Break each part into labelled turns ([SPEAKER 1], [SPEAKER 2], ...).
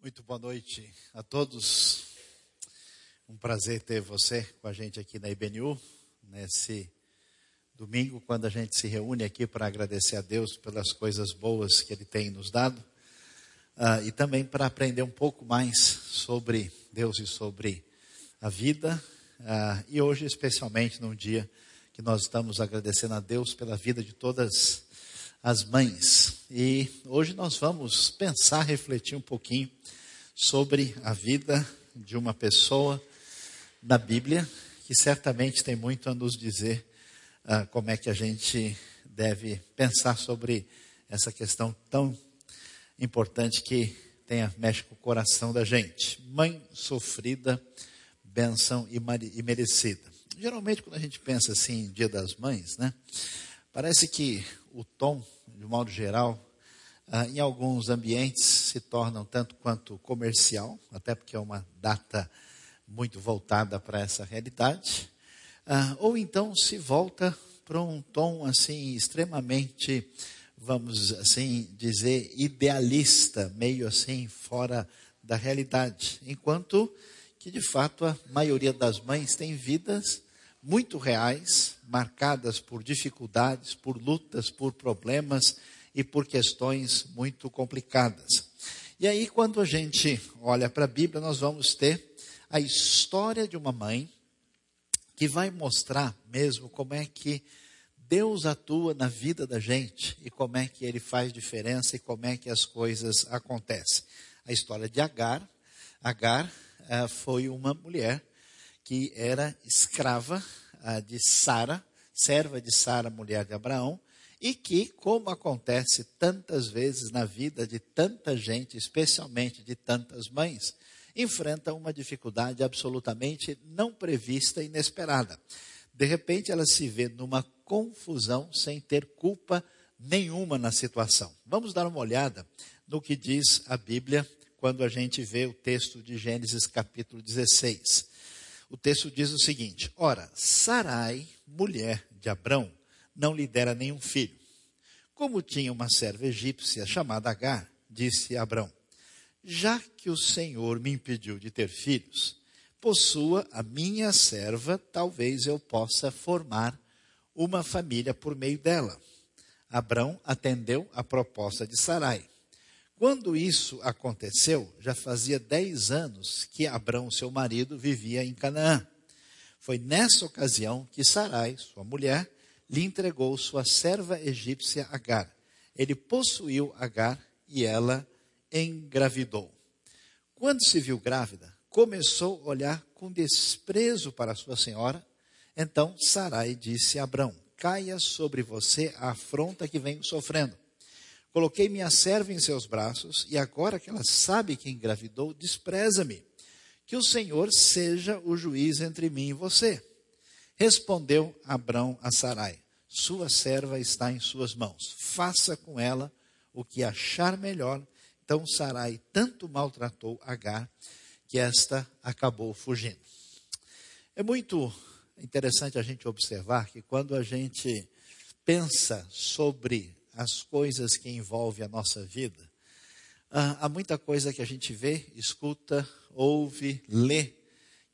[SPEAKER 1] Muito boa noite a todos. Um prazer ter você com a gente aqui na IBNU, nesse domingo, quando a gente se reúne aqui para agradecer a Deus pelas coisas boas que Ele tem nos dado uh, e também para aprender um pouco mais sobre Deus e sobre a vida. Uh, e hoje, especialmente, num dia que nós estamos agradecendo a Deus pela vida de todas as mães. E hoje nós vamos pensar, refletir um pouquinho sobre a vida de uma pessoa da Bíblia que certamente tem muito a nos dizer uh, como é que a gente deve pensar sobre essa questão tão importante que tem, mexe com o coração da gente. Mãe sofrida, bênção e, e merecida. Geralmente, quando a gente pensa assim, Dia das Mães, né? Parece que o tom, de modo geral, ah, em alguns ambientes se torna tanto quanto comercial, até porque é uma data muito voltada para essa realidade, ah, ou então se volta para um tom assim extremamente, vamos assim dizer, idealista, meio assim fora da realidade, enquanto que de fato a maioria das mães tem vidas muito reais, marcadas por dificuldades, por lutas, por problemas e por questões muito complicadas. E aí, quando a gente olha para a Bíblia, nós vamos ter a história de uma mãe que vai mostrar mesmo como é que Deus atua na vida da gente e como é que ele faz diferença e como é que as coisas acontecem. A história de Agar. Agar uh, foi uma mulher que era escrava de Sara, serva de Sara, mulher de Abraão, e que, como acontece tantas vezes na vida de tanta gente, especialmente de tantas mães, enfrenta uma dificuldade absolutamente não prevista e inesperada. De repente, ela se vê numa confusão sem ter culpa nenhuma na situação. Vamos dar uma olhada no que diz a Bíblia quando a gente vê o texto de Gênesis capítulo 16 o texto diz o seguinte: Ora, Sarai, mulher de Abrão, não lhe dera nenhum filho. Como tinha uma serva egípcia chamada Agar, disse Abrão: Já que o Senhor me impediu de ter filhos, possua a minha serva, talvez eu possa formar uma família por meio dela. Abrão atendeu a proposta de Sarai. Quando isso aconteceu, já fazia dez anos que Abrão, seu marido, vivia em Canaã. Foi nessa ocasião que Sarai, sua mulher, lhe entregou sua serva egípcia Agar. Ele possuiu Agar e ela engravidou. Quando se viu grávida, começou a olhar com desprezo para sua senhora. Então Sarai disse a Abrão: Caia sobre você a afronta que venho sofrendo Coloquei minha serva em seus braços, e agora que ela sabe que engravidou, despreza-me. Que o Senhor seja o juiz entre mim e você. Respondeu Abrão a Sarai: Sua serva está em suas mãos. Faça com ela o que achar melhor. Então Sarai tanto maltratou Agar que esta acabou fugindo. É muito interessante a gente observar que quando a gente pensa sobre as coisas que envolvem a nossa vida, há muita coisa que a gente vê, escuta, ouve, lê,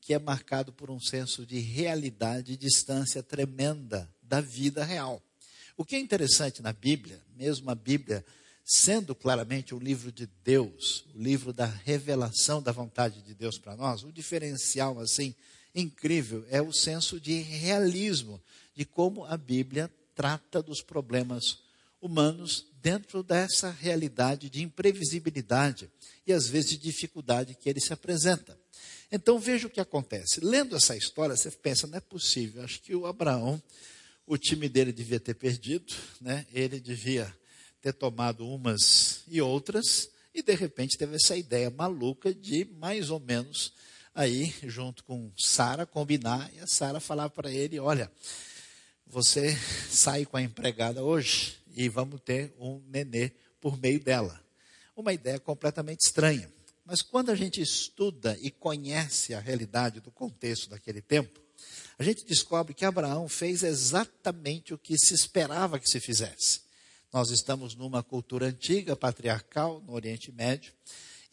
[SPEAKER 1] que é marcado por um senso de realidade e distância tremenda da vida real. O que é interessante na Bíblia, mesmo a Bíblia sendo claramente o livro de Deus, o livro da revelação da vontade de Deus para nós, o diferencial assim incrível é o senso de realismo de como a Bíblia trata dos problemas humanos dentro dessa realidade de imprevisibilidade e às vezes de dificuldade que ele se apresenta. Então veja o que acontece. Lendo essa história, você pensa, não é possível. Acho que o Abraão, o time dele devia ter perdido, né? Ele devia ter tomado umas e outras e de repente teve essa ideia maluca de mais ou menos aí junto com Sara combinar e a Sara falar para ele, olha, você sai com a empregada hoje e vamos ter um nenê por meio dela. Uma ideia completamente estranha. Mas quando a gente estuda e conhece a realidade do contexto daquele tempo, a gente descobre que Abraão fez exatamente o que se esperava que se fizesse. Nós estamos numa cultura antiga, patriarcal, no Oriente Médio,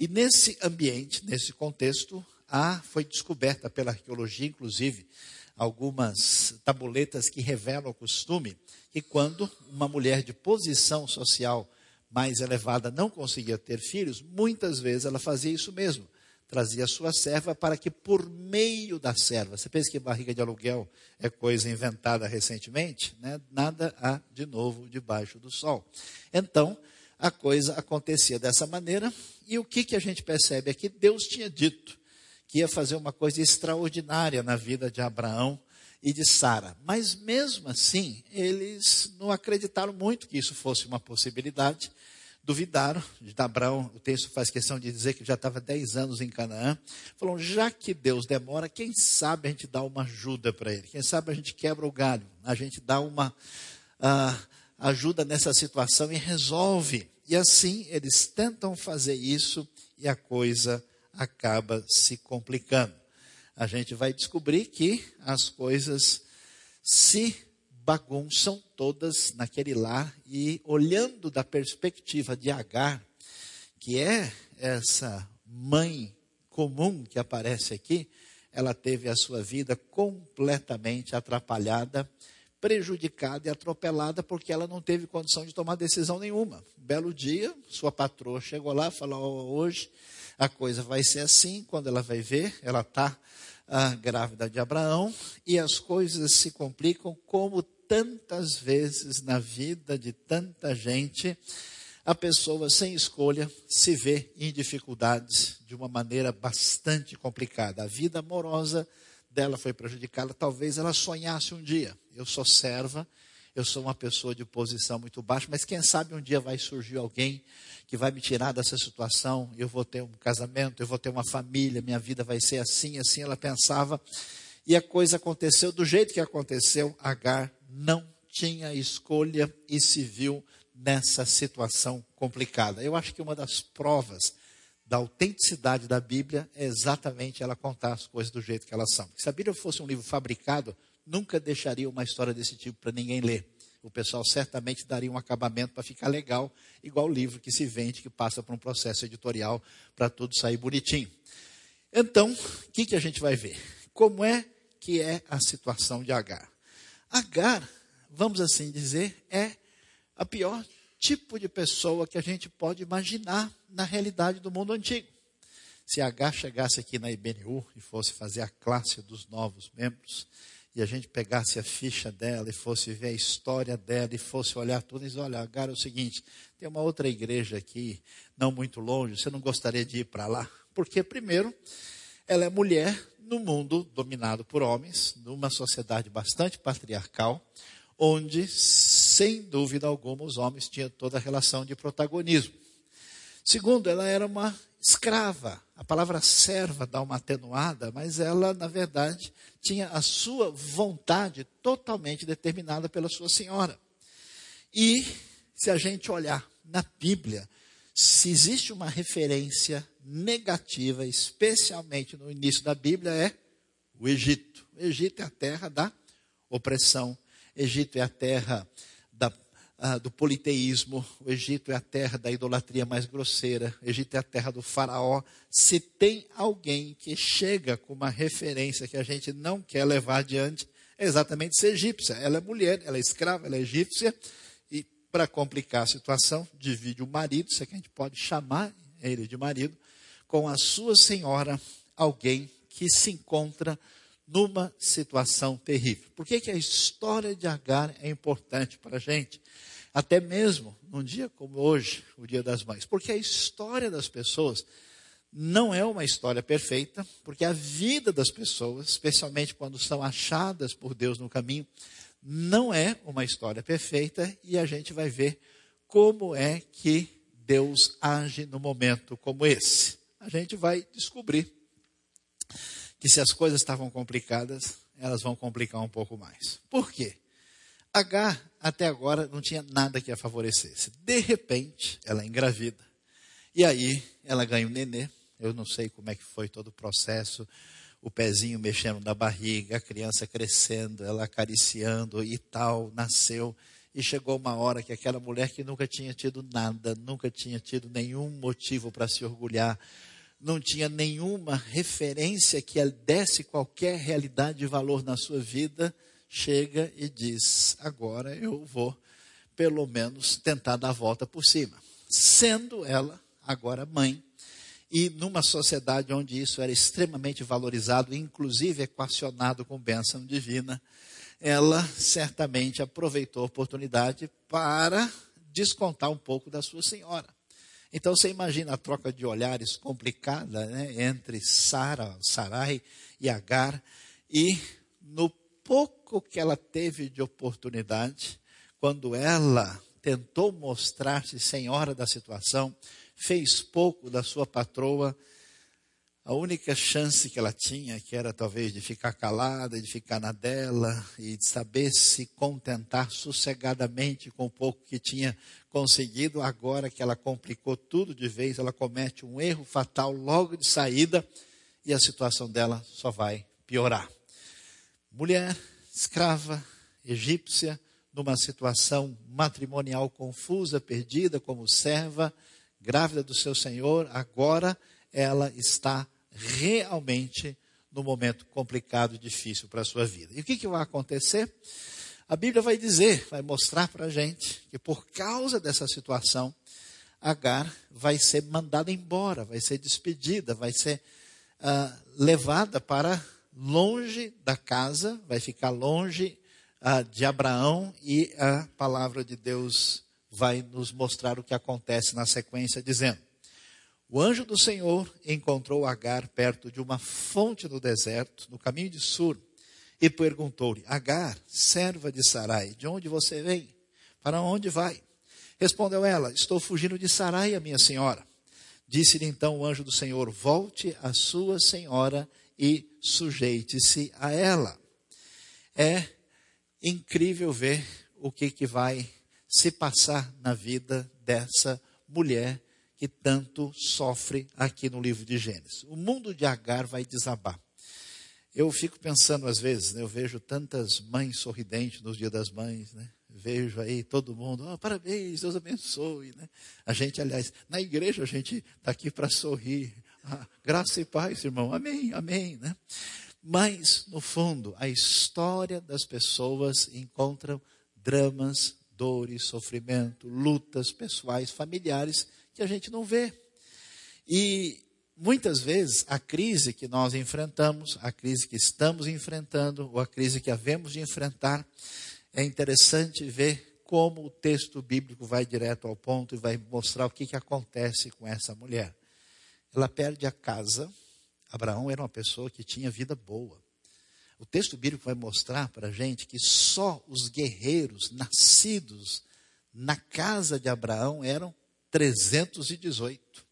[SPEAKER 1] E nesse ambiente, nesse contexto, há, foi descoberta pela arqueologia, inclusive, algumas tabuletas que revelam o costume que quando uma mulher de posição social mais elevada não conseguia ter filhos, muitas vezes ela fazia isso mesmo. Trazia sua serva para que, por meio da serva, você pensa que barriga de aluguel é coisa inventada recentemente? Né? Nada há de novo debaixo do sol. Então, a coisa acontecia dessa maneira, e o que, que a gente percebe é que Deus tinha dito que ia fazer uma coisa extraordinária na vida de Abraão e de Sara. Mas mesmo assim, eles não acreditaram muito que isso fosse uma possibilidade. Duvidaram de Abraão, o texto faz questão de dizer que já estava 10 anos em Canaã. Falaram, já que Deus demora, quem sabe a gente dá uma ajuda para ele? Quem sabe a gente quebra o galho? A gente dá uma uh, ajuda nessa situação e resolve. E assim eles tentam fazer isso e a coisa acaba se complicando. A gente vai descobrir que as coisas se bagunçam todas naquele lar e olhando da perspectiva de Agar, que é essa mãe comum que aparece aqui, ela teve a sua vida completamente atrapalhada, prejudicada e atropelada porque ela não teve condição de tomar decisão nenhuma. Um belo dia, sua patroa chegou lá e falou: oh, hoje a coisa vai ser assim, quando ela vai ver, ela está ah, grávida de Abraão, e as coisas se complicam como tantas vezes na vida de tanta gente, a pessoa sem escolha se vê em dificuldades de uma maneira bastante complicada. A vida amorosa dela foi prejudicada, talvez ela sonhasse um dia, eu sou serva, eu sou uma pessoa de posição muito baixa, mas quem sabe um dia vai surgir alguém que vai me tirar dessa situação, eu vou ter um casamento, eu vou ter uma família, minha vida vai ser assim, assim ela pensava. E a coisa aconteceu do jeito que aconteceu, Agar não tinha escolha e se viu nessa situação complicada. Eu acho que uma das provas da autenticidade da Bíblia é exatamente ela contar as coisas do jeito que elas são. Se a Bíblia fosse um livro fabricado, nunca deixaria uma história desse tipo para ninguém ler. O pessoal certamente daria um acabamento para ficar legal, igual o livro que se vende, que passa por um processo editorial para tudo sair bonitinho. Então, o que, que a gente vai ver? Como é que é a situação de Agar? Agar, vamos assim dizer, é a pior tipo de pessoa que a gente pode imaginar na realidade do mundo antigo. Se Agar chegasse aqui na IBNU e fosse fazer a classe dos novos membros, e a gente pegasse a ficha dela e fosse ver a história dela e fosse olhar tudo e dizer, olha, agora é o seguinte, tem uma outra igreja aqui, não muito longe, você não gostaria de ir para lá? Porque, primeiro, ela é mulher no mundo dominado por homens, numa sociedade bastante patriarcal, onde, sem dúvida alguma, os homens tinham toda a relação de protagonismo. Segundo, ela era uma escrava. A palavra serva dá uma atenuada, mas ela, na verdade, tinha a sua vontade totalmente determinada pela sua senhora. E, se a gente olhar na Bíblia, se existe uma referência negativa, especialmente no início da Bíblia, é o Egito. O Egito é a terra da opressão. Egito é a terra ah, do politeísmo, o Egito é a terra da idolatria mais grosseira, o Egito é a terra do faraó. Se tem alguém que chega com uma referência que a gente não quer levar adiante, é exatamente ser egípcia. Ela é mulher, ela é escrava, ela é egípcia, e para complicar a situação, divide o marido, se é que a gente pode chamar ele de marido, com a sua senhora, alguém que se encontra numa situação terrível. Por que, que a história de Agar é importante para a gente? até mesmo num dia como hoje, o Dia das Mães, porque a história das pessoas não é uma história perfeita, porque a vida das pessoas, especialmente quando são achadas por Deus no caminho, não é uma história perfeita e a gente vai ver como é que Deus age no momento como esse. A gente vai descobrir que se as coisas estavam complicadas, elas vão complicar um pouco mais. Por quê? H, até agora, não tinha nada que a favorecesse. De repente, ela é engravida. E aí, ela ganha um nenê. Eu não sei como é que foi todo o processo. O pezinho mexendo na barriga, a criança crescendo, ela acariciando e tal, nasceu. E chegou uma hora que aquela mulher que nunca tinha tido nada, nunca tinha tido nenhum motivo para se orgulhar, não tinha nenhuma referência que desse qualquer realidade de valor na sua vida, chega e diz: Agora eu vou, pelo menos, tentar dar a volta por cima. Sendo ela agora mãe, e numa sociedade onde isso era extremamente valorizado, inclusive equacionado com bênção divina, ela certamente aproveitou a oportunidade para descontar um pouco da sua senhora. Então você imagina a troca de olhares complicada né, entre Sara, Sarai e Agar, e no pouco que ela teve de oportunidade, quando ela tentou mostrar-se senhora da situação, fez pouco da sua patroa, a única chance que ela tinha, que era talvez de ficar calada, de ficar na dela e de saber se contentar sossegadamente com o pouco que tinha conseguido, agora que ela complicou tudo de vez, ela comete um erro fatal logo de saída e a situação dela só vai piorar. Mulher, escrava, egípcia, numa situação matrimonial confusa, perdida como serva, grávida do seu senhor, agora ela está realmente no momento complicado e difícil para a sua vida. E o que, que vai acontecer? A Bíblia vai dizer, vai mostrar para a gente que por causa dessa situação, Agar vai ser mandada embora, vai ser despedida, vai ser uh, levada para longe da casa, vai ficar longe uh, de Abraão e a palavra de Deus vai nos mostrar o que acontece na sequência, dizendo: o anjo do Senhor encontrou Agar perto de uma fonte no deserto, no caminho de Sur, e perguntou-lhe: Agar, serva de Sarai, de onde você vem? Para onde vai? Respondeu ela: Estou fugindo de Sarai, minha senhora. Disse-lhe então o anjo do Senhor: Volte à sua senhora e sujeite-se a ela. É incrível ver o que, que vai se passar na vida dessa mulher que tanto sofre aqui no livro de Gênesis. O mundo de Agar vai desabar. Eu fico pensando às vezes, né, eu vejo tantas mães sorridentes nos dias das mães, né? Vejo aí todo mundo, oh, parabéns, Deus abençoe, né? A gente, aliás, na igreja a gente está aqui para sorrir. Ah, graça e paz, irmão. Amém, amém, né? Mas, no fundo, a história das pessoas encontram dramas, dores, sofrimento, lutas pessoais, familiares que a gente não vê. E muitas vezes a crise que nós enfrentamos, a crise que estamos enfrentando, ou a crise que havemos de enfrentar, é interessante ver como o texto bíblico vai direto ao ponto e vai mostrar o que, que acontece com essa mulher. Ela perde a casa. Abraão era uma pessoa que tinha vida boa. O texto bíblico vai mostrar para a gente que só os guerreiros nascidos na casa de Abraão eram 318.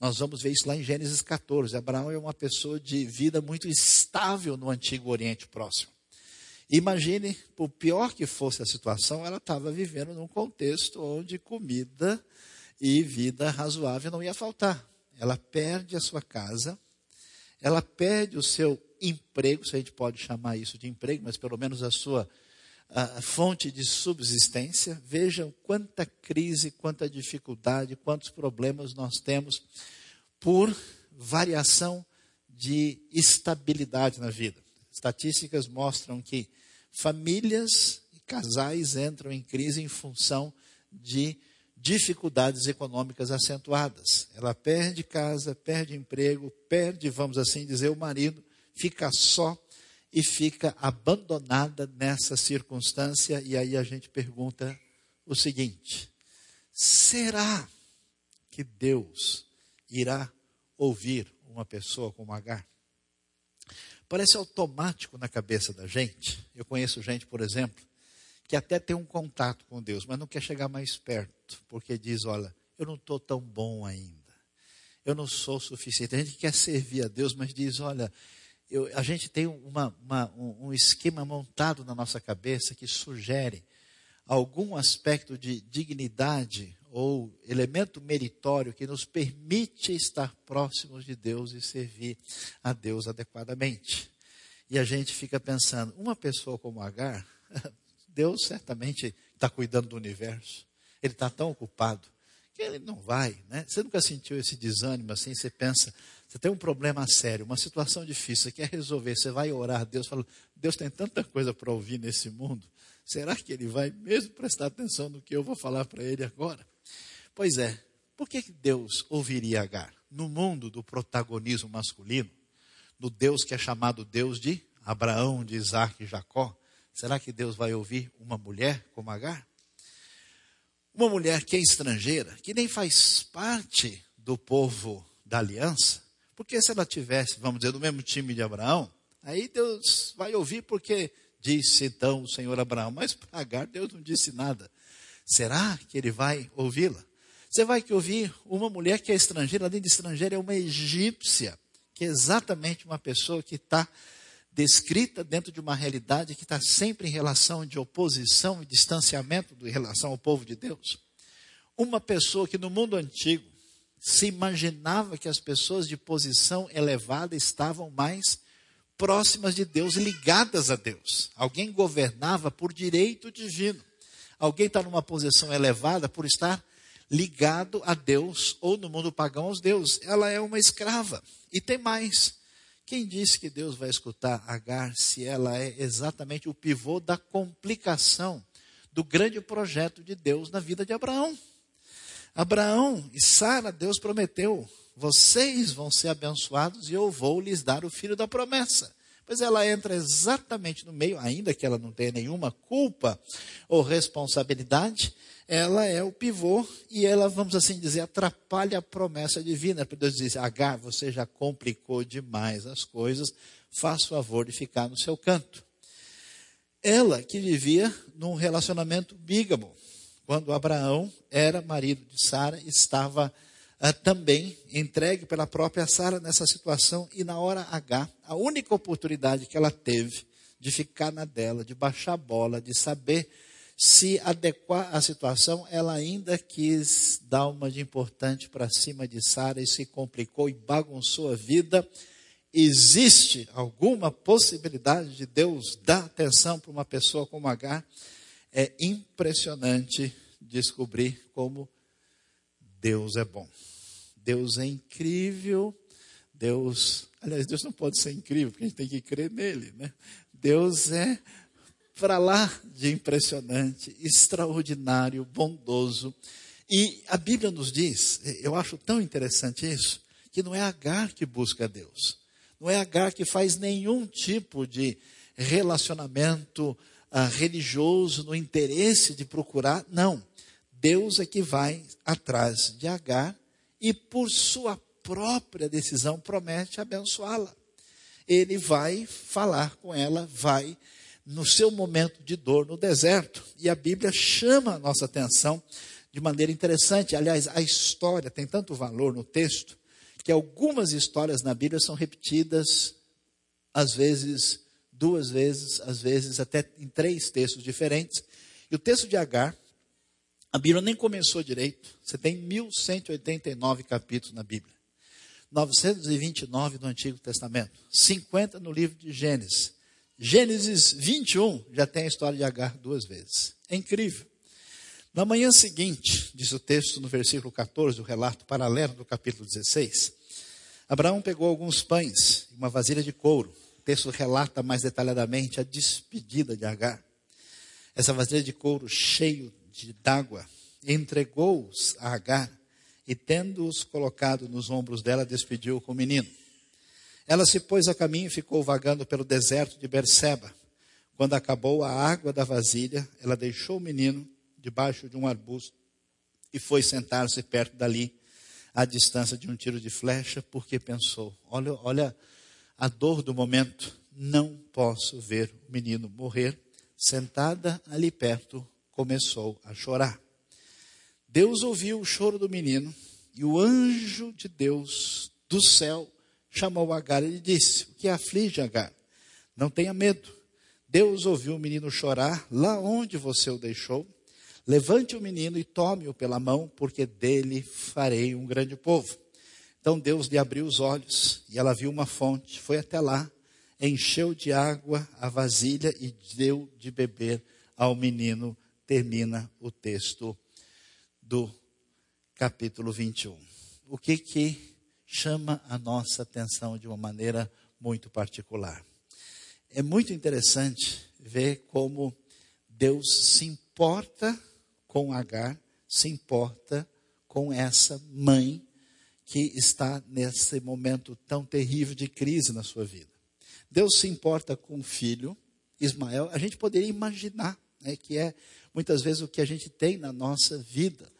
[SPEAKER 1] Nós vamos ver isso lá em Gênesis 14. Abraão é uma pessoa de vida muito estável no Antigo Oriente Próximo. Imagine, por pior que fosse a situação, ela estava vivendo num contexto onde comida e vida razoável não ia faltar. Ela perde a sua casa, ela perde o seu emprego, se a gente pode chamar isso de emprego, mas pelo menos a sua a fonte de subsistência. Vejam quanta crise, quanta dificuldade, quantos problemas nós temos por variação de estabilidade na vida. Estatísticas mostram que famílias e casais entram em crise em função de dificuldades econômicas acentuadas. Ela perde casa, perde emprego, perde, vamos assim dizer, o marido, fica só e fica abandonada nessa circunstância. E aí a gente pergunta o seguinte: será que Deus irá ouvir uma pessoa como Agar? Parece automático na cabeça da gente. Eu conheço gente, por exemplo, que até tem um contato com Deus, mas não quer chegar mais perto, porque diz: olha, eu não estou tão bom ainda. Eu não sou suficiente. A gente quer servir a Deus, mas diz: olha, eu, a gente tem uma, uma, um, esquema montado na nossa cabeça que sugere algum aspecto de dignidade ou elemento meritório que nos permite estar próximos de Deus e servir a Deus adequadamente. E a gente fica pensando, uma pessoa como Agar, Deus certamente está cuidando do universo. Ele está tão ocupado que ele não vai, né? Você nunca sentiu esse desânimo assim? Você pensa, você tem um problema sério, uma situação difícil, você quer resolver, você vai orar a Deus, fala, Deus tem tanta coisa para ouvir nesse mundo, será que ele vai mesmo prestar atenção no que eu vou falar para ele agora? Pois é, por que Deus ouviria Agar? No mundo do protagonismo masculino, no Deus que é chamado Deus de Abraão, de Isaac e Jacó, será que Deus vai ouvir uma mulher como Agar? Uma mulher que é estrangeira, que nem faz parte do povo da aliança, porque se ela tivesse, vamos dizer, do mesmo time de Abraão, aí Deus vai ouvir porque disse então o Senhor Abraão, mas para Agar Deus não disse nada. Será que ele vai ouvi-la? Você vai que ouvir uma mulher que é estrangeira, além de estrangeira, é uma egípcia, que é exatamente uma pessoa que está descrita dentro de uma realidade que está sempre em relação de oposição e distanciamento em relação ao povo de Deus. Uma pessoa que no mundo antigo se imaginava que as pessoas de posição elevada estavam mais próximas de Deus, ligadas a Deus. Alguém governava por direito divino. Alguém está numa posição elevada por estar ligado a Deus, ou no mundo pagão aos deuses. Ela é uma escrava. E tem mais. Quem disse que Deus vai escutar Agar se ela é exatamente o pivô da complicação do grande projeto de Deus na vida de Abraão? Abraão e Sara, Deus prometeu: vocês vão ser abençoados e eu vou lhes dar o filho da promessa. Pois ela entra exatamente no meio, ainda que ela não tenha nenhuma culpa ou responsabilidade, ela é o pivô e ela, vamos assim dizer, atrapalha a promessa divina. Porque Deus diz: Agar, você já complicou demais as coisas, faz favor de ficar no seu canto. Ela que vivia num relacionamento bígamo, quando Abraão era marido de Sara, estava uh, também entregue pela própria Sara nessa situação, e na hora H, a única oportunidade que ela teve de ficar na dela, de baixar a bola, de saber se adequar à situação, ela ainda quis dar uma de importante para cima de Sara e se complicou e bagunçou a vida. Existe alguma possibilidade de Deus dar atenção para uma pessoa como Agar? É impressionante descobrir como Deus é bom. Deus é incrível. Deus, aliás, Deus não pode ser incrível, porque a gente tem que crer nele, né? Deus é para lá de impressionante, extraordinário, bondoso. E a Bíblia nos diz, eu acho tão interessante isso, que não é Agar que busca Deus. Não é Agar que faz nenhum tipo de relacionamento ah, religioso, no interesse de procurar. Não. Deus é que vai atrás de Agar e, por sua própria decisão, promete abençoá-la. Ele vai falar com ela, vai no seu momento de dor no deserto. E a Bíblia chama a nossa atenção de maneira interessante. Aliás, a história tem tanto valor no texto que algumas histórias na Bíblia são repetidas, às vezes duas vezes, às vezes até em três textos diferentes. E o texto de Agar, a Bíblia nem começou direito. Você tem 1189 capítulos na Bíblia. 929 no Antigo Testamento, 50 no livro de Gênesis. Gênesis 21 já tem a história de Agar duas vezes. É incrível. Na manhã seguinte, diz o texto no versículo 14, o relato paralelo do capítulo 16, Abraão pegou alguns pães e uma vasilha de couro texto relata mais detalhadamente a despedida de Agar. Essa vasilha de couro cheio d'água entregou-os a Agar e, tendo-os colocado nos ombros dela, despediu com o menino. Ela se pôs a caminho e ficou vagando pelo deserto de Berseba. Quando acabou a água da vasilha, ela deixou o menino debaixo de um arbusto e foi sentar-se perto dali, à distância de um tiro de flecha, porque pensou: olha, olha a dor do momento, não posso ver o menino morrer. Sentada ali perto, começou a chorar. Deus ouviu o choro do menino e o anjo de Deus do céu chamou Agar e lhe disse: O que aflige Agar? Não tenha medo. Deus ouviu o menino chorar lá onde você o deixou. Levante o menino e tome-o pela mão, porque dele farei um grande povo. Então Deus lhe abriu os olhos e ela viu uma fonte, foi até lá, encheu de água a vasilha e deu de beber ao menino termina o texto do capítulo 21. O que que chama a nossa atenção de uma maneira muito particular? É muito interessante ver como Deus se importa com Agar, se importa com essa mãe que está nesse momento tão terrível de crise na sua vida. Deus se importa com o filho, Ismael. A gente poderia imaginar né, que é muitas vezes o que a gente tem na nossa vida.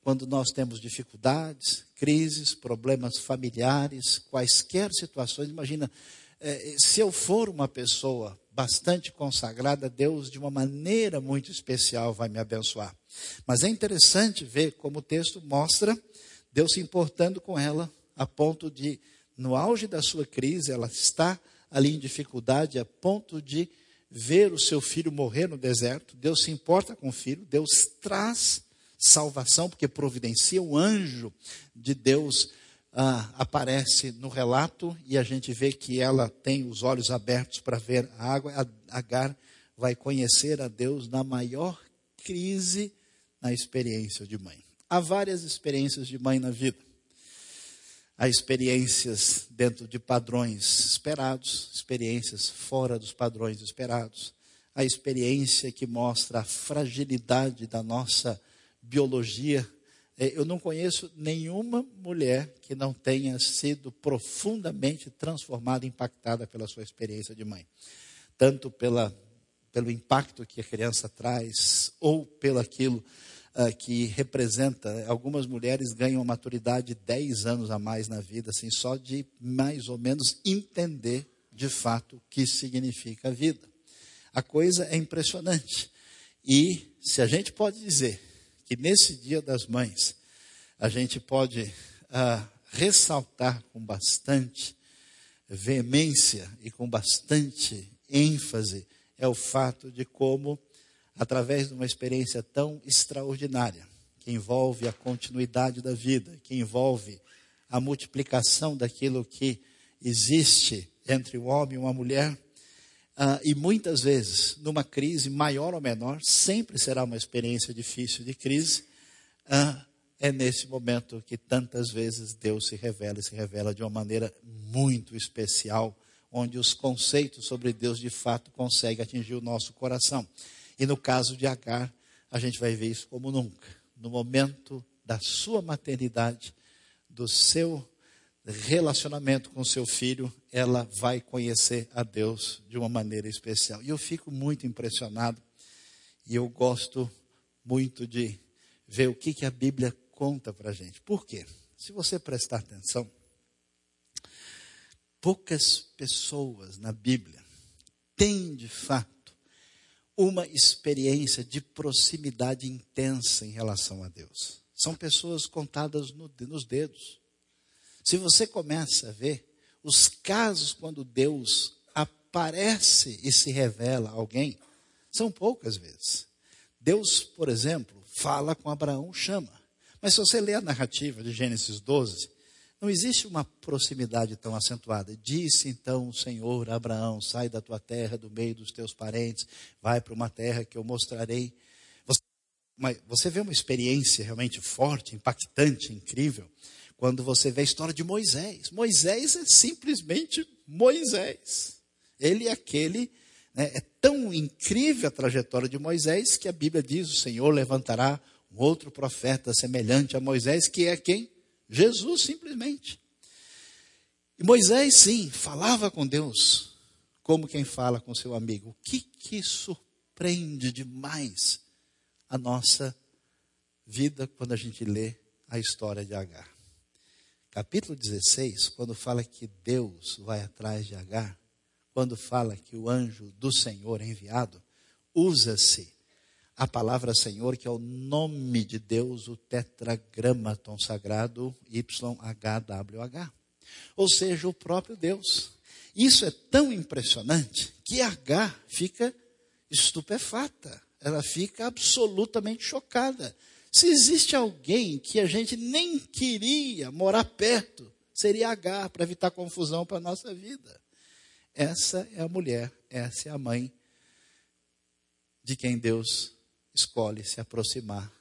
[SPEAKER 1] Quando nós temos dificuldades, crises, problemas familiares, quaisquer situações, imagina, é, se eu for uma pessoa bastante consagrada, Deus, de uma maneira muito especial, vai me abençoar. Mas é interessante ver como o texto mostra Deus se importando com ela, a ponto de, no auge da sua crise, ela está ali em dificuldade, a ponto de ver o seu filho morrer no deserto. Deus se importa com o filho, Deus traz salvação, porque providencia o anjo de Deus. Ah, aparece no relato e a gente vê que ela tem os olhos abertos para ver a água. Agar vai conhecer a Deus na maior crise na experiência de mãe. Há várias experiências de mãe na vida. Há experiências dentro de padrões esperados, experiências fora dos padrões esperados. A experiência que mostra a fragilidade da nossa biologia. É, eu não conheço nenhuma mulher que não tenha sido profundamente transformada, impactada pela sua experiência de mãe. Tanto pela, pelo impacto que a criança traz, ou pelo aquilo uh, que representa, algumas mulheres ganham maturidade 10 anos a mais na vida, assim, só de mais ou menos entender de fato o que significa a vida. A coisa é impressionante. E se a gente pode dizer que nesse Dia das Mães, a gente pode uh, ressaltar com bastante veemência e com bastante ênfase é o fato de como através de uma experiência tão extraordinária, que envolve a continuidade da vida, que envolve a multiplicação daquilo que existe entre um homem e uma mulher, uh, e muitas vezes, numa crise maior ou menor, sempre será uma experiência difícil de crise, uh, é nesse momento que tantas vezes Deus se revela e se revela de uma maneira muito especial, onde os conceitos sobre Deus de fato conseguem atingir o nosso coração. E no caso de Agar, a gente vai ver isso como nunca. No momento da sua maternidade, do seu relacionamento com seu filho, ela vai conhecer a Deus de uma maneira especial. E eu fico muito impressionado e eu gosto muito de ver o que, que a Bíblia conta para a gente. Por quê? Se você prestar atenção, poucas pessoas na Bíblia têm de fato uma experiência de proximidade intensa em relação a Deus. São pessoas contadas no, nos dedos. Se você começa a ver os casos quando Deus aparece e se revela a alguém, são poucas vezes. Deus, por exemplo, fala com Abraão, chama. Mas se você ler a narrativa de Gênesis 12, não existe uma proximidade tão acentuada. Disse então o Senhor a Abraão: sai da tua terra, do meio dos teus parentes, vai para uma terra que eu mostrarei. Você, você vê uma experiência realmente forte, impactante, incrível, quando você vê a história de Moisés. Moisés é simplesmente Moisés. Ele é aquele. Né, é tão incrível a trajetória de Moisés que a Bíblia diz: o Senhor levantará um outro profeta semelhante a Moisés, que é quem? Jesus, simplesmente. E Moisés, sim, falava com Deus, como quem fala com seu amigo. O que, que surpreende demais a nossa vida quando a gente lê a história de Agar? Capítulo 16, quando fala que Deus vai atrás de Agar, quando fala que o anjo do Senhor é enviado, usa-se a palavra Senhor, que é o nome de Deus, o tetragramaton sagrado YHWH. Ou seja, o próprio Deus. Isso é tão impressionante que H fica estupefata. Ela fica absolutamente chocada. Se existe alguém que a gente nem queria morar perto, seria H, para evitar confusão para a nossa vida. Essa é a mulher, essa é a mãe de quem Deus escolhe se aproximar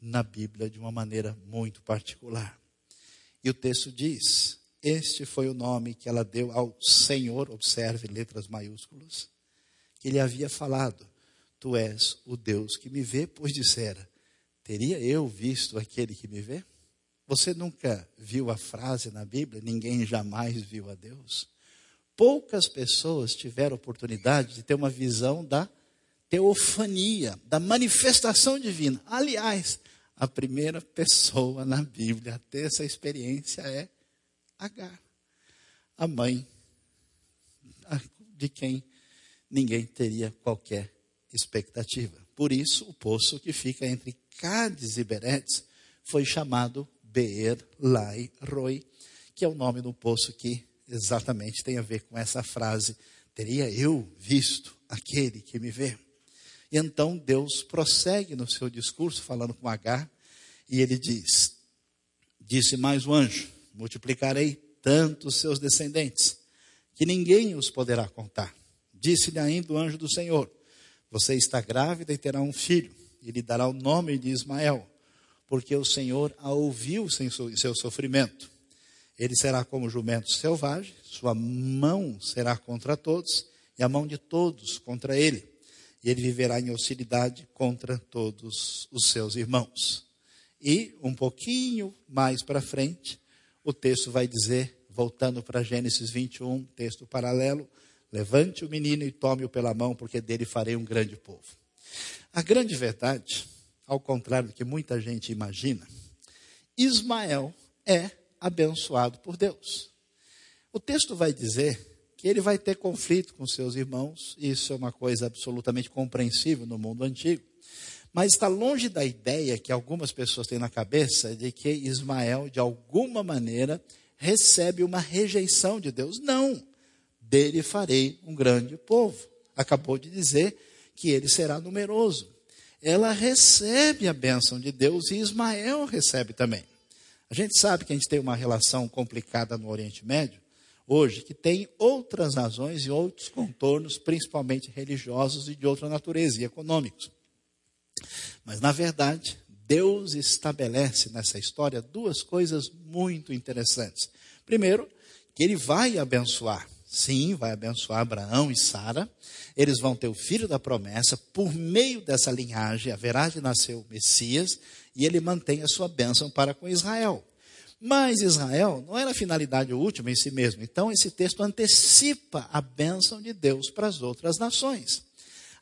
[SPEAKER 1] na Bíblia de uma maneira muito particular. E o texto diz: Este foi o nome que ela deu ao Senhor, observe letras maiúsculas, que ele havia falado: Tu és o Deus que me vê, pois dissera: Teria eu visto aquele que me vê? Você nunca viu a frase na Bíblia: Ninguém jamais viu a Deus? Poucas pessoas tiveram oportunidade de ter uma visão da teofania, da manifestação divina. Aliás, a primeira pessoa na Bíblia a ter essa experiência é Agar, a mãe de quem ninguém teria qualquer expectativa. Por isso, o poço que fica entre Cádiz e Beretes foi chamado Beer Lai Roi, que é o nome do poço que exatamente tem a ver com essa frase: teria eu visto aquele que me vê? Então Deus prossegue no seu discurso, falando com Agar, e ele diz: Disse mais o anjo: Multiplicarei tanto os seus descendentes, que ninguém os poderá contar. Disse-lhe ainda o anjo do Senhor: Você está grávida e terá um filho, e lhe dará o nome de Ismael, porque o Senhor a ouviu sem seu sofrimento. Ele será como jumento selvagem, sua mão será contra todos, e a mão de todos contra ele e ele viverá em hostilidade contra todos os seus irmãos. E um pouquinho mais para frente, o texto vai dizer, voltando para Gênesis 21, texto paralelo: Levante o menino e tome-o pela mão, porque dele farei um grande povo. A grande verdade, ao contrário do que muita gente imagina, Ismael é abençoado por Deus. O texto vai dizer que ele vai ter conflito com seus irmãos, isso é uma coisa absolutamente compreensível no mundo antigo. Mas está longe da ideia que algumas pessoas têm na cabeça de que Ismael, de alguma maneira, recebe uma rejeição de Deus. Não, dele farei um grande povo. Acabou de dizer que ele será numeroso. Ela recebe a bênção de Deus e Ismael recebe também. A gente sabe que a gente tem uma relação complicada no Oriente Médio, hoje que tem outras razões e outros contornos, principalmente religiosos e de outra natureza e econômicos. Mas, na verdade, Deus estabelece nessa história duas coisas muito interessantes. Primeiro, que ele vai abençoar. Sim, vai abençoar Abraão e Sara. Eles vão ter o filho da promessa. Por meio dessa linhagem haverá de nascer o Messias. E ele mantém a sua bênção para com Israel. Mas Israel não era a finalidade última em si mesmo. Então, esse texto antecipa a bênção de Deus para as outras nações.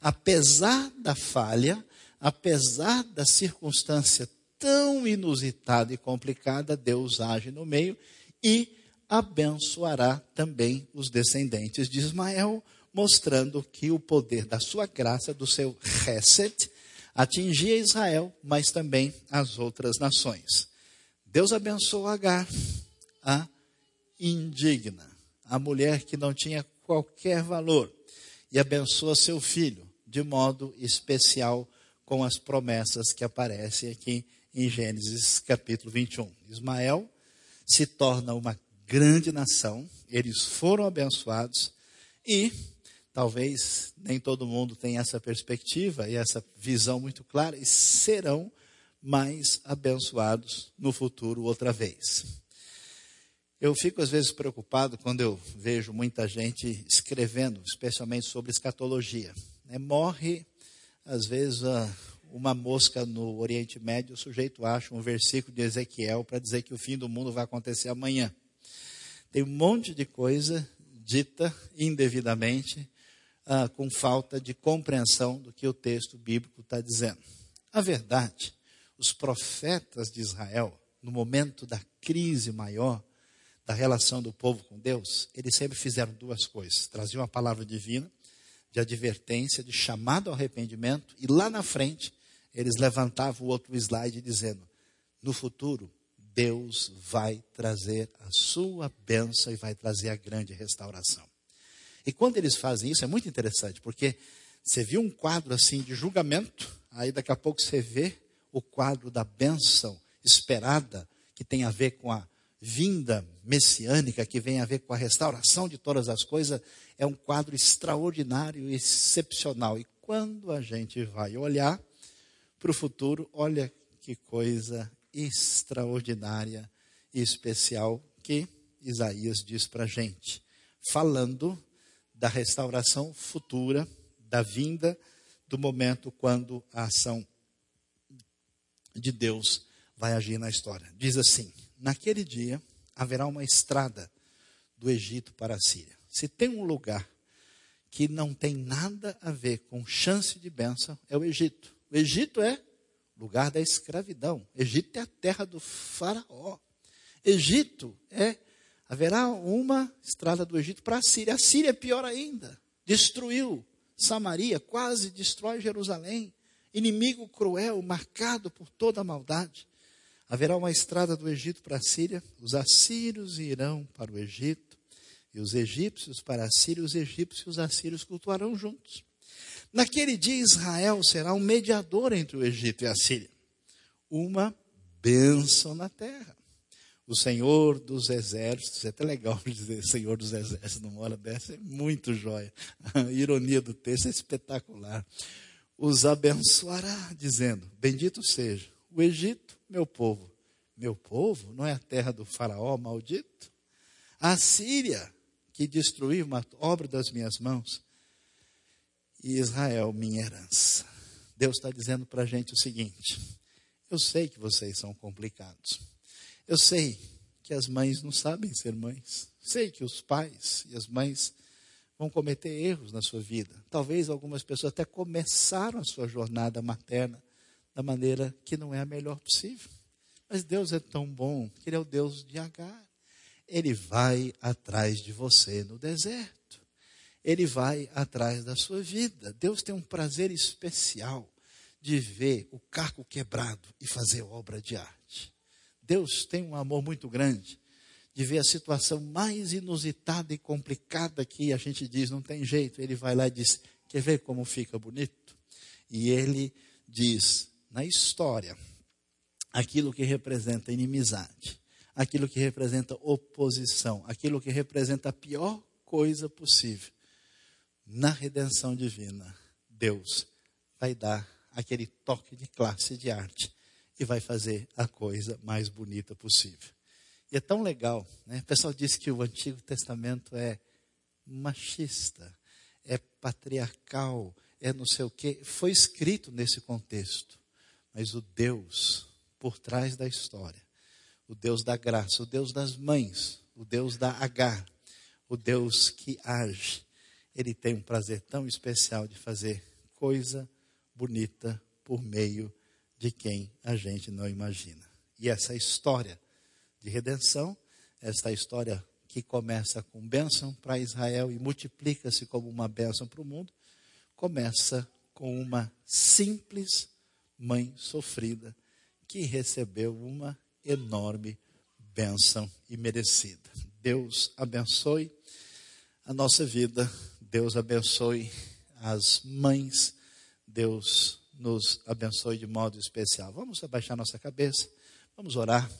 [SPEAKER 1] Apesar da falha, apesar da circunstância tão inusitada e complicada, Deus age no meio e abençoará também os descendentes de Ismael, mostrando que o poder da sua graça, do seu reset, atingia Israel, mas também as outras nações. Deus abençoou Agar, a indigna, a mulher que não tinha qualquer valor, e abençoa seu filho de modo especial com as promessas que aparecem aqui em Gênesis capítulo 21. Ismael se torna uma grande nação, eles foram abençoados e talvez nem todo mundo tenha essa perspectiva e essa visão muito clara e serão mais abençoados no futuro outra vez. Eu fico às vezes preocupado quando eu vejo muita gente escrevendo, especialmente sobre escatologia. É, morre, às vezes, uma mosca no Oriente Médio, o sujeito acha um versículo de Ezequiel para dizer que o fim do mundo vai acontecer amanhã. Tem um monte de coisa dita indevidamente, ah, com falta de compreensão do que o texto bíblico está dizendo. A verdade os profetas de Israel, no momento da crise maior da relação do povo com Deus, eles sempre fizeram duas coisas: traziam a palavra divina, de advertência, de chamado ao arrependimento, e lá na frente eles levantavam o outro slide dizendo: no futuro, Deus vai trazer a sua bênção e vai trazer a grande restauração. E quando eles fazem isso, é muito interessante, porque você viu um quadro assim de julgamento, aí daqui a pouco você vê o quadro da bênção esperada, que tem a ver com a vinda messiânica, que vem a ver com a restauração de todas as coisas, é um quadro extraordinário e excepcional. E quando a gente vai olhar, para o futuro. Olha que coisa extraordinária e especial que Isaías diz para a gente, falando da restauração futura, da vinda do momento quando a ação de Deus vai agir na história. Diz assim: naquele dia haverá uma estrada do Egito para a Síria. Se tem um lugar que não tem nada a ver com chance de bênção, é o Egito. O Egito é lugar da escravidão. Egito é a terra do faraó. Egito é haverá uma estrada do Egito para a Síria. A Síria é pior ainda. Destruiu Samaria, quase destrói Jerusalém. Inimigo cruel, marcado por toda a maldade. Haverá uma estrada do Egito para a Síria. Os assírios irão para o Egito. E os egípcios para a Síria. Os egípcios e os assírios cultuarão juntos. Naquele dia, Israel será um mediador entre o Egito e a Síria. Uma bênção na terra. O Senhor dos Exércitos, é até legal dizer Senhor dos Exércitos numa hora dessa, é muito jóia. A ironia do texto é espetacular. Os abençoará, dizendo: Bendito seja o Egito, meu povo. Meu povo não é a terra do Faraó maldito? A Síria, que destruiu uma obra das minhas mãos, e Israel, minha herança. Deus está dizendo para a gente o seguinte: eu sei que vocês são complicados. Eu sei que as mães não sabem ser mães. Sei que os pais e as mães vão cometer erros na sua vida. Talvez algumas pessoas até começaram a sua jornada materna da maneira que não é a melhor possível. Mas Deus é tão bom que Ele é o Deus de Agar. Ele vai atrás de você no deserto ele vai atrás da sua vida. Deus tem um prazer especial de ver o carro quebrado e fazer obra de arte. Deus tem um amor muito grande de ver a situação mais inusitada e complicada que a gente diz não tem jeito. Ele vai lá e diz: Quer ver como fica bonito? E ele diz na história aquilo que representa inimizade, aquilo que representa oposição, aquilo que representa a pior coisa possível na redenção divina, Deus vai dar aquele toque de classe de arte e vai fazer a coisa mais bonita possível. E é tão legal, né? O pessoal diz que o Antigo Testamento é machista, é patriarcal, é não sei o quê. Foi escrito nesse contexto. Mas o Deus por trás da história, o Deus da graça, o Deus das mães, o Deus da H, o Deus que age, ele tem um prazer tão especial de fazer coisa bonita por meio de quem a gente não imagina. E essa história de redenção, esta história que começa com bênção para Israel e multiplica-se como uma bênção para o mundo, começa com uma simples mãe sofrida que recebeu uma enorme bênção e merecida. Deus abençoe a nossa vida Deus abençoe as mães, Deus nos abençoe de modo especial. Vamos abaixar nossa cabeça, vamos orar,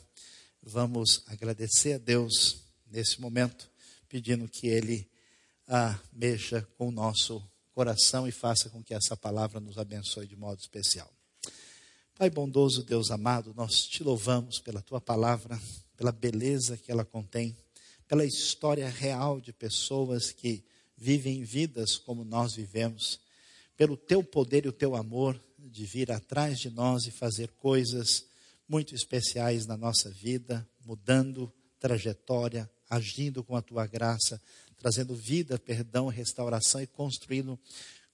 [SPEAKER 1] vamos agradecer a Deus nesse momento, pedindo que Ele ah, mexa com o nosso coração e faça com que essa palavra nos abençoe de modo especial. Pai bondoso, Deus amado, nós te louvamos pela tua palavra, pela beleza que ela contém, pela história real de pessoas que vivem vidas como nós vivemos, pelo teu poder e o teu amor de vir atrás de nós e fazer coisas muito especiais na nossa vida, mudando trajetória, agindo com a tua graça, trazendo vida, perdão, restauração e construindo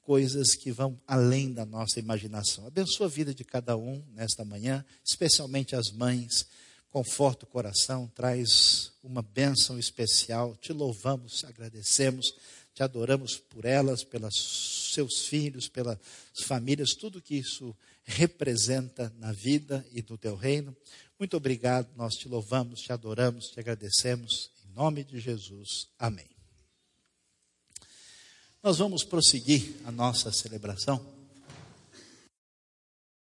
[SPEAKER 1] coisas que vão além da nossa imaginação. Abençoa a vida de cada um nesta manhã, especialmente as mães. Conforta o coração, traz uma bênção especial. Te louvamos, agradecemos te adoramos por elas, pelos seus filhos, pelas famílias, tudo que isso representa na vida e no teu reino. Muito obrigado, nós te louvamos, te adoramos, te agradecemos, em nome de Jesus. Amém. Nós vamos prosseguir a nossa celebração